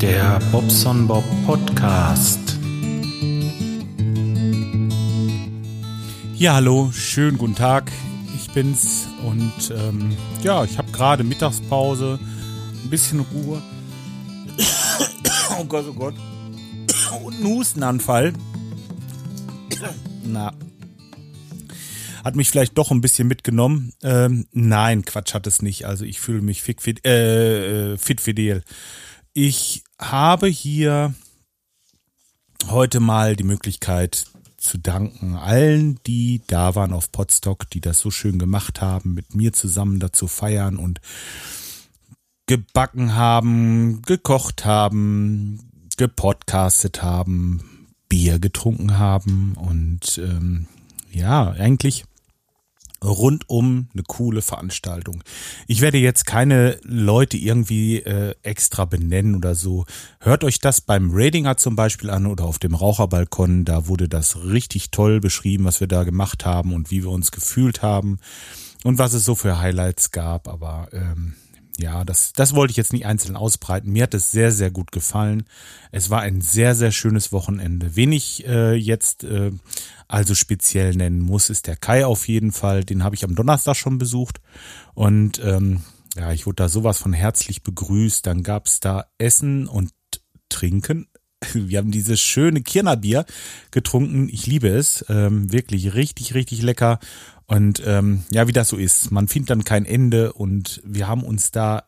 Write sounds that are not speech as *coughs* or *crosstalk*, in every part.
Der Bobson Bob Podcast. Ja, hallo, schönen guten Tag. Ich bin's und ähm, ja, ich habe gerade Mittagspause, ein bisschen Ruhe. *coughs* oh Gott, oh Gott. Und einen Hustenanfall. Na, hat mich vielleicht doch ein bisschen mitgenommen. Ähm, nein, Quatsch hat es nicht. Also ich fühle mich fit, fit, äh, fit fidel. Ich habe hier heute mal die Möglichkeit zu danken allen, die da waren auf Podstock, die das so schön gemacht haben, mit mir zusammen dazu feiern und gebacken haben, gekocht haben, gepodcastet haben, Bier getrunken haben und ähm, ja, eigentlich rundum eine coole Veranstaltung. Ich werde jetzt keine Leute irgendwie äh, extra benennen oder so. Hört euch das beim Radinger zum Beispiel an oder auf dem Raucherbalkon. Da wurde das richtig toll beschrieben, was wir da gemacht haben und wie wir uns gefühlt haben und was es so für Highlights gab. Aber ähm, ja, das, das wollte ich jetzt nicht einzeln ausbreiten. Mir hat es sehr, sehr gut gefallen. Es war ein sehr, sehr schönes Wochenende. Wen ich äh, jetzt äh, also speziell nennen muss, ist der Kai auf jeden Fall. Den habe ich am Donnerstag schon besucht. Und ähm, ja, ich wurde da sowas von herzlich begrüßt. Dann gab's da Essen und Trinken. *laughs* Wir haben dieses schöne Kirnerbier getrunken. Ich liebe es. Ähm, wirklich richtig, richtig lecker. Und ähm, ja, wie das so ist, man findet dann kein Ende und wir haben uns da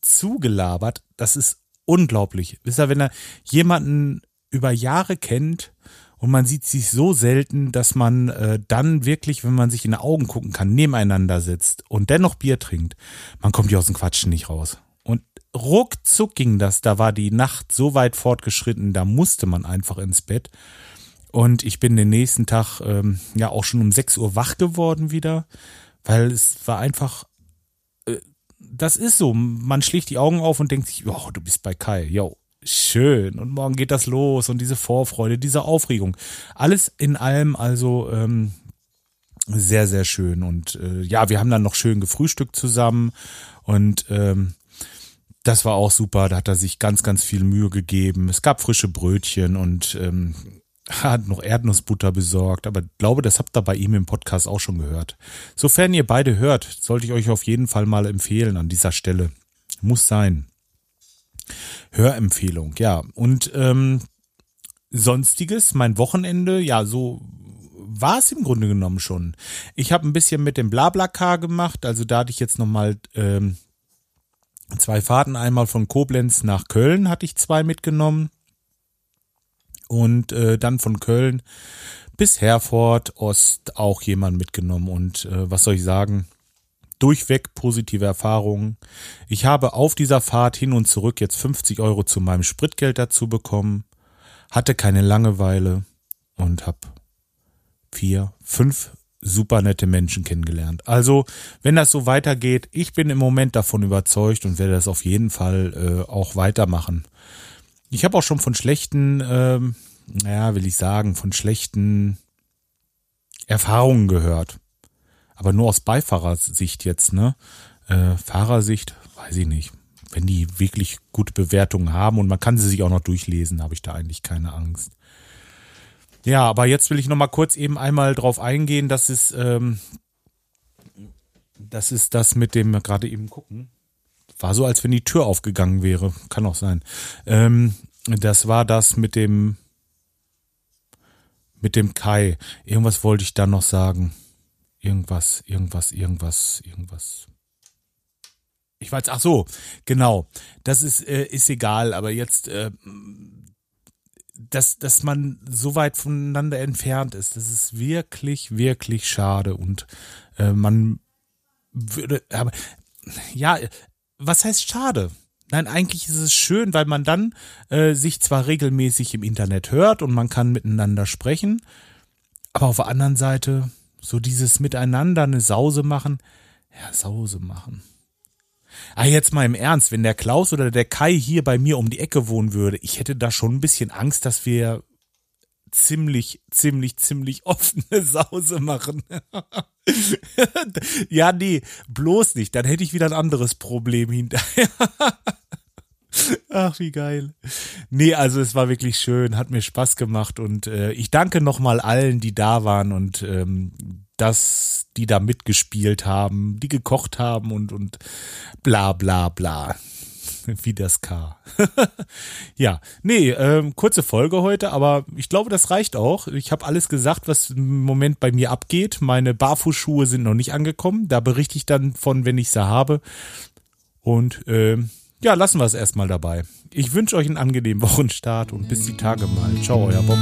zugelabert. Das ist unglaublich. Wisst ihr, wenn er jemanden über Jahre kennt und man sieht sich so selten, dass man äh, dann wirklich, wenn man sich in die Augen gucken kann, nebeneinander sitzt und dennoch Bier trinkt, man kommt ja aus dem Quatschen nicht raus. Ruckzuck ging das, da war die Nacht so weit fortgeschritten, da musste man einfach ins Bett. Und ich bin den nächsten Tag ähm, ja auch schon um 6 Uhr wach geworden wieder, weil es war einfach, äh, das ist so, man schlägt die Augen auf und denkt sich, oh, du bist bei Kai, yo, schön. Und morgen geht das los und diese Vorfreude, diese Aufregung. Alles in allem also ähm, sehr, sehr schön. Und äh, ja, wir haben dann noch schön gefrühstückt zusammen und ähm, das war auch super. Da hat er sich ganz, ganz viel Mühe gegeben. Es gab frische Brötchen und ähm, hat noch Erdnussbutter besorgt, aber glaube, das habt ihr bei ihm im Podcast auch schon gehört. Sofern ihr beide hört, sollte ich euch auf jeden Fall mal empfehlen an dieser Stelle. Muss sein. Hörempfehlung, ja. Und ähm, sonstiges, mein Wochenende, ja, so war es im Grunde genommen schon. Ich habe ein bisschen mit dem Blablacar gemacht, also da hatte ich jetzt nochmal ähm, zwei Fahrten, einmal von Koblenz nach Köln hatte ich zwei mitgenommen und äh, dann von Köln bis Herford Ost auch jemand mitgenommen und äh, was soll ich sagen? Durchweg positive Erfahrungen. Ich habe auf dieser Fahrt hin und zurück jetzt 50 Euro zu meinem Spritgeld dazu bekommen, hatte keine Langeweile und habe vier, fünf super nette Menschen kennengelernt. Also, wenn das so weitergeht, ich bin im Moment davon überzeugt und werde das auf jeden Fall äh, auch weitermachen. Ich habe auch schon von schlechten, ähm, ja, will ich sagen, von schlechten Erfahrungen gehört. Aber nur aus Beifahrersicht jetzt, ne? Äh, Fahrersicht, weiß ich nicht. Wenn die wirklich gute Bewertungen haben und man kann sie sich auch noch durchlesen, habe ich da eigentlich keine Angst. Ja, aber jetzt will ich noch mal kurz eben einmal drauf eingehen, dass es, ähm, das ist das mit dem gerade eben gucken. War so, als wenn die Tür aufgegangen wäre. Kann auch sein. Ähm, das war das mit dem mit dem Kai. Irgendwas wollte ich da noch sagen. Irgendwas, irgendwas, irgendwas, irgendwas. Ich weiß, ach so, genau. Das ist, äh, ist egal, aber jetzt, äh, dass, dass man so weit voneinander entfernt ist, das ist wirklich, wirklich schade und äh, man würde, aber ja, was heißt schade? Nein, eigentlich ist es schön, weil man dann äh, sich zwar regelmäßig im Internet hört und man kann miteinander sprechen, aber auf der anderen Seite so dieses Miteinander eine Sause machen, ja, Sause machen. Ah, jetzt mal im Ernst, wenn der Klaus oder der Kai hier bei mir um die Ecke wohnen würde, ich hätte da schon ein bisschen Angst, dass wir ziemlich, ziemlich, ziemlich *laughs* offene Sause machen. *laughs* ja, nee, bloß nicht. Dann hätte ich wieder ein anderes Problem hinterher. *laughs* Ach, wie geil. Nee, also es war wirklich schön, hat mir Spaß gemacht und äh, ich danke nochmal allen, die da waren und ähm, dass die da mitgespielt haben, die gekocht haben und, und bla bla bla. *laughs* Wie das K. *laughs* ja, nee, ähm, kurze Folge heute, aber ich glaube, das reicht auch. Ich habe alles gesagt, was im Moment bei mir abgeht. Meine Barfußschuhe sind noch nicht angekommen. Da berichte ich dann von, wenn ich sie habe. Und ähm, ja, lassen wir es erstmal dabei. Ich wünsche euch einen angenehmen Wochenstart und bis die Tage mal. Ciao, euer Bob.